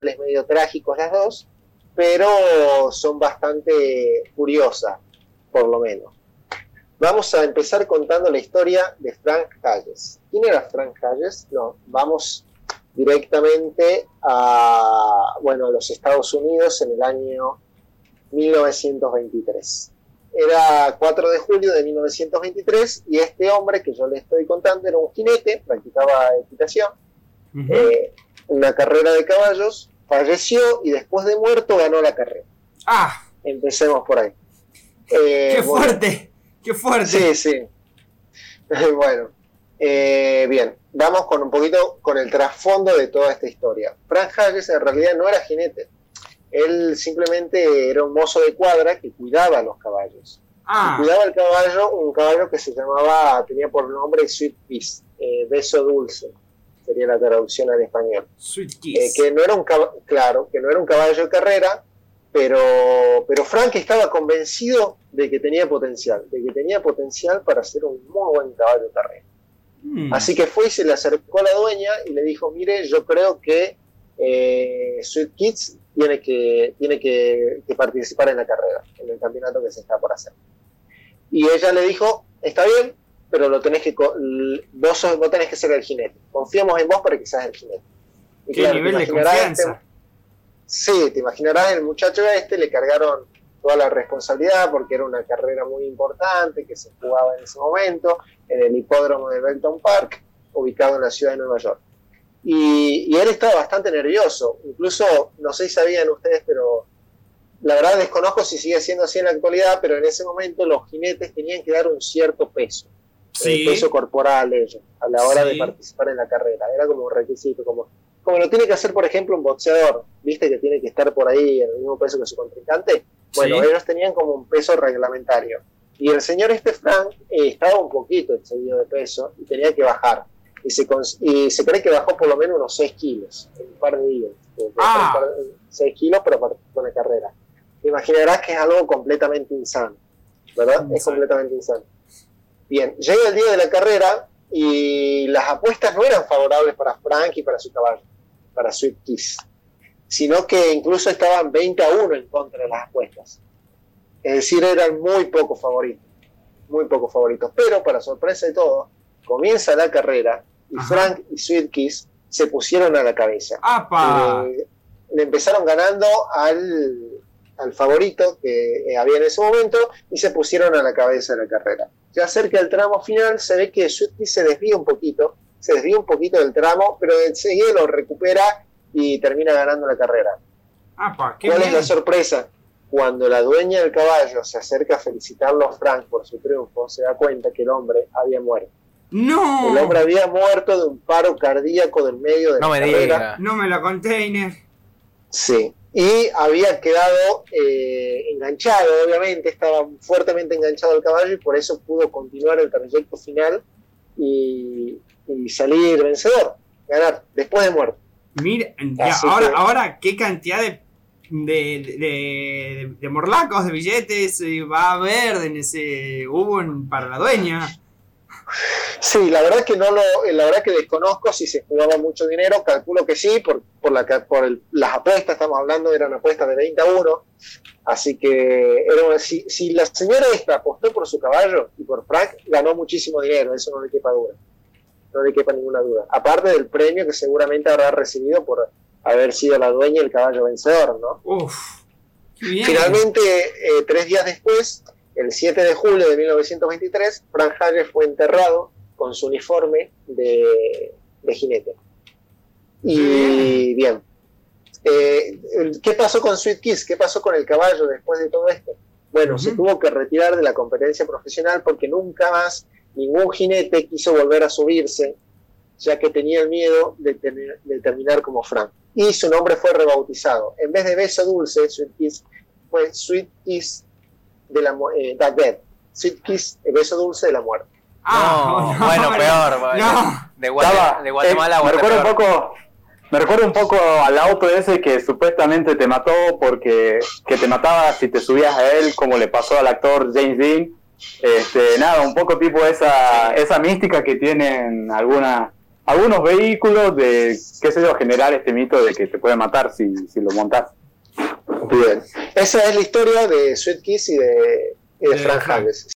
medio trágicos las dos, pero son bastante curiosas, por lo menos. Vamos a empezar contando la historia de Frank Hayes. ¿Quién era Frank Hayes? No, vamos directamente a, bueno, a los Estados Unidos en el año 1923. Era 4 de julio de 1923 y este hombre que yo le estoy contando era un jinete, practicaba equitación, eh, una carrera de caballos, falleció y después de muerto ganó la carrera. Ah. Empecemos por ahí. Eh, ¡Qué fuerte! ¡Qué fuerte! Sí, sí. bueno, eh, bien, vamos con un poquito con el trasfondo de toda esta historia. Frank Hayes en realidad no era jinete, él simplemente era un mozo de cuadra que cuidaba a los caballos. Ah. cuidaba el caballo, un caballo que se llamaba, tenía por nombre Sweet Kiss, eh, beso dulce, sería la traducción al español. Sweet eh, Kiss. que no era un claro, que no era un caballo de carrera, pero, pero Frank estaba convencido de que tenía potencial, de que tenía potencial para ser un muy buen caballo de carrera. Hmm. Así que fue y se le acercó a la dueña y le dijo, mire, yo creo que eh, Sweet Kids tiene que, tiene que, participar en la carrera, en el campeonato que se está por hacer. Y ella le dijo, está bien, pero lo tenés que, vos, tenés que ser el jinete. Confiamos en vos para que seas el jinete. ¿Qué nivel de confianza? Este, sí, te imaginarás, el muchacho este le cargaron toda la responsabilidad porque era una carrera muy importante que se jugaba en ese momento en el hipódromo de Belton Park, ubicado en la ciudad de Nueva York. Y, él estaba bastante nervioso. Incluso, no sé si sabían ustedes, pero la verdad desconozco si sigue siendo así en la actualidad, pero en ese momento los jinetes tenían que dar un cierto peso. Sí. peso corporal ellos, a la hora de participar en la carrera. Era como un requisito, como, como lo tiene que hacer, por ejemplo, un boxeador, viste que tiene que estar por ahí en el mismo peso que su contrincante. Bueno, ellos tenían como un peso reglamentario. Y el señor este Frank eh, estaba un poquito excedido de peso y tenía que bajar y se, y se cree que bajó por lo menos unos 6 kilos en un par de días. Ah. 6 kilos para con la carrera. Te imaginarás que es algo completamente insano, ¿verdad? Es completamente insano. Bien, llega el día de la carrera y las apuestas no eran favorables para Frank y para su caballo, para Sweet Kiss, sino que incluso estaban 20 a 1 en contra de las apuestas. Es decir, eran muy pocos favoritos, muy pocos favoritos. Pero para sorpresa de todos, comienza la carrera y Frank y Sweet Kiss se pusieron a la cabeza. Le, empezaron ganando al, al favorito que había en ese momento y se pusieron a la cabeza de la carrera. Ya cerca del tramo final se ve que Kiss se desvía un poquito, se desvía un poquito del tramo, pero enseguida lo recupera y termina ganando la carrera. ¿Cuál es la sorpresa? Cuando la dueña del caballo se acerca a felicitarlo a Frank por su triunfo, se da cuenta que el hombre había muerto. No. El hombre había muerto de un paro cardíaco del medio de no la me carrera. No me la container. Sí. Y había quedado eh, enganchado, obviamente, estaba fuertemente enganchado al caballo y por eso pudo continuar el trayecto final y, salir vencedor, ganar, después de muerto. Mira, ahora, ahora, ¿qué cantidad de, de, de, morlacos, de billetes eh, va a haber en ese hubo para la dueña? Sí, la verdad que no lo, la verdad que desconozco si se jugaba mucho dinero, calculo que sí, por, por, la, por las apuestas, estamos hablando, eran apuestas de 20 a 1, así que era, si, si, la señora esta apostó por su caballo y por Frank, ganó muchísimo dinero, eso no le quepa duda, no le quepa ninguna duda, aparte del premio que seguramente habrá recibido por haber sido la dueña del caballo vencedor, ¿no? Uf, Finalmente, eh, tres días después, el 7 de julio de 1923, Frank Hayes fue enterrado con su uniforme de, jinete. Y bien, eh, ¿qué pasó con Sweet Kiss? ¿Qué pasó con el caballo después de todo esto? Bueno, se tuvo que retirar de la competencia profesional porque nunca más ningún jinete quiso volver a subirse, ya que tenía el miedo de, terminar como Frank. Y su nombre fue rebautizado. En vez de Beso Dulce, Sweet Kiss, fue Sweet Kiss de la eh, Dead, Sweet Kiss, el beso dulce de la muerte. Ah, no, bueno, peor. No. De, Guatemala, de Guatemala eh, me recuerda un poco me recuerda un poco al auto ese que supuestamente te mató porque que te mataba si te subías a él, como le pasó al actor James Dean. Este, nada, un poco tipo esa, esa mística que tienen algunas algunos vehículos de, qué sé yo, generar este mito de que te puede matar si, si lo montas. Bien. Esa es la historia de Sweet Kiss y de, y de Frank. Hayes.